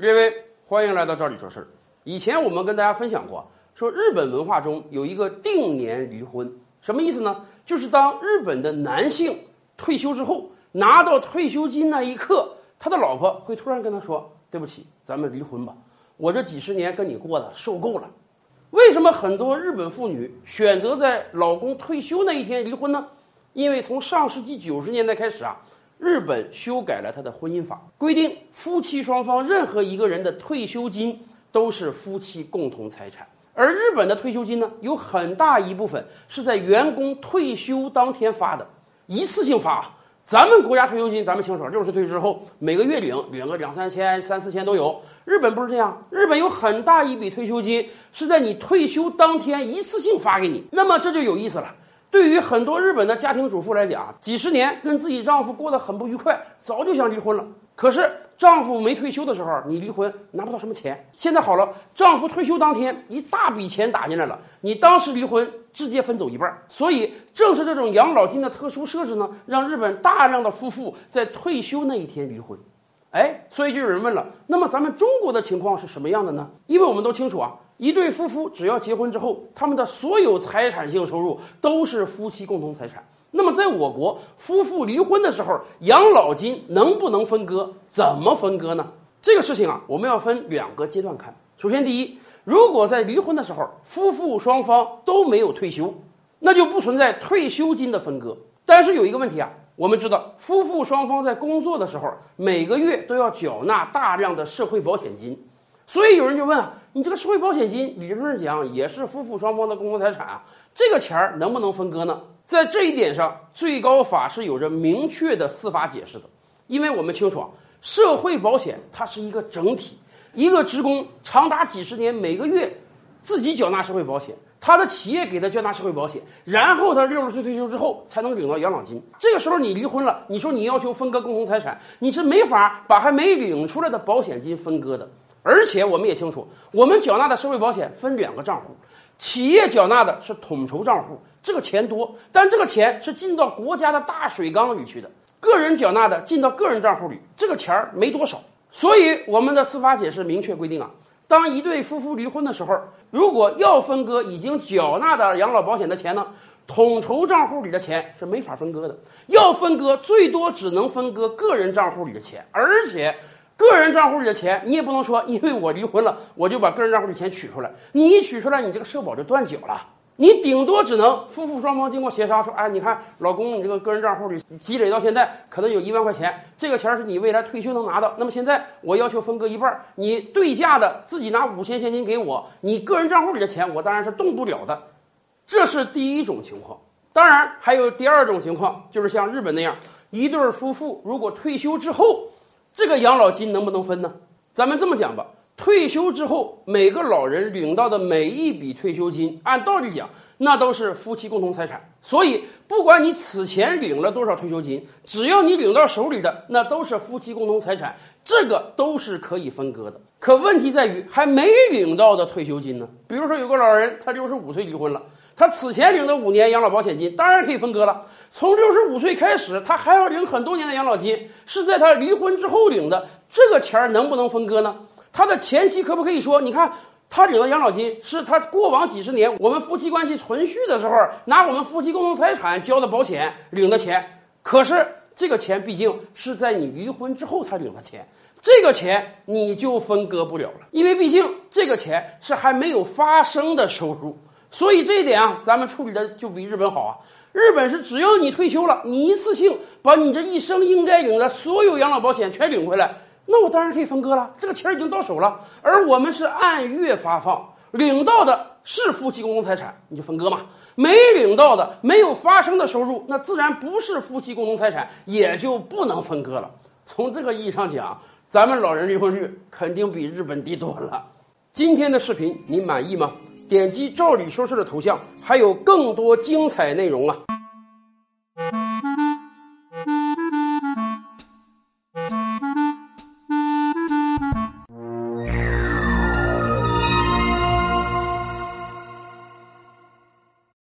列位，欢迎来到赵理说事儿。以前我们跟大家分享过，说日本文化中有一个定年离婚，什么意思呢？就是当日本的男性退休之后，拿到退休金那一刻，他的老婆会突然跟他说：“对不起，咱们离婚吧，我这几十年跟你过的受够了。”为什么很多日本妇女选择在老公退休那一天离婚呢？因为从上世纪九十年代开始啊，日本修改了他的婚姻法，规定夫妻双方任何一个人的退休金都是夫妻共同财产。而日本的退休金呢，有很大一部分是在员工退休当天发的，一次性发。咱们国家退休金，咱们清楚，六十岁之后每个月领，领个两三千、三四千都有。日本不是这样，日本有很大一笔退休金是在你退休当天一次性发给你。那么这就有意思了。对于很多日本的家庭主妇来讲，几十年跟自己丈夫过得很不愉快，早就想离婚了。可是丈夫没退休的时候，你离婚拿不到什么钱。现在好了，丈夫退休当天一大笔钱打进来了，你当时离婚直接分走一半。所以正是这种养老金的特殊设置呢，让日本大量的夫妇在退休那一天离婚。哎，所以就有人问了，那么咱们中国的情况是什么样的呢？因为我们都清楚啊，一对夫妇只要结婚之后，他们的所有财产性收入都是夫妻共同财产。那么在我国，夫妇离婚的时候，养老金能不能分割？怎么分割呢？这个事情啊，我们要分两个阶段看。首先，第一，如果在离婚的时候，夫妇双方都没有退休，那就不存在退休金的分割。但是有一个问题啊。我们知道，夫妇双方在工作的时候，每个月都要缴纳大量的社会保险金，所以有人就问啊，你这个社会保险金理论上讲也是夫妇双方的共同财产啊，这个钱儿能不能分割呢？在这一点上，最高法是有着明确的司法解释的，因为我们清楚啊，社会保险它是一个整体，一个职工长达几十年，每个月自己缴纳社会保险。他的企业给他缴纳社会保险，然后他六十岁退休之后才能领到养老金。这个时候你离婚了，你说你要求分割共同财产，你是没法把还没领出来的保险金分割的。而且我们也清楚，我们缴纳的社会保险分两个账户，企业缴纳的是统筹账户，这个钱多，但这个钱是进到国家的大水缸里去的；个人缴纳的进到个人账户里，这个钱儿没多少。所以我们的司法解释明确规定啊。当一对夫妇离婚的时候，如果要分割已经缴纳的养老保险的钱呢，统筹账户里的钱是没法分割的。要分割，最多只能分割个人账户里的钱，而且个人账户里的钱你也不能说，因为我离婚了，我就把个人账户里钱取出来。你一取出来，你这个社保就断缴了。你顶多只能夫妇双方经过协商说，哎，你看老公，你这个个人账户里积累到现在可能有一万块钱，这个钱是你未来退休能拿到。那么现在我要求分割一半，你对价的自己拿五千现金给我，你个人账户里的钱我当然是动不了的。这是第一种情况。当然还有第二种情况，就是像日本那样，一对夫妇如果退休之后，这个养老金能不能分呢？咱们这么讲吧。退休之后，每个老人领到的每一笔退休金，按道理讲，那都是夫妻共同财产。所以，不管你此前领了多少退休金，只要你领到手里的，那都是夫妻共同财产，这个都是可以分割的。可问题在于，还没领到的退休金呢？比如说，有个老人，他六十五岁离婚了，他此前领的五年养老保险金，当然可以分割了。从六十五岁开始，他还要领很多年的养老金，是在他离婚之后领的，这个钱能不能分割呢？他的前妻可不可以说？你看，他领的养老金是他过往几十年我们夫妻关系存续的时候拿我们夫妻共同财产交的保险领的钱。可是这个钱毕竟是在你离婚之后他领的钱，这个钱你就分割不了了，因为毕竟这个钱是还没有发生的收入。所以这一点啊，咱们处理的就比日本好啊。日本是只要你退休了，你一次性把你这一生应该领的所有养老保险全领回来。那我当然可以分割了，这个钱已经到手了，而我们是按月发放，领到的是夫妻共同财产，你就分割嘛；没领到的、没有发生的收入，那自然不是夫妻共同财产，也就不能分割了。从这个意义上讲，咱们老人离婚率肯定比日本低多了。今天的视频你满意吗？点击“赵理说事”的头像，还有更多精彩内容啊！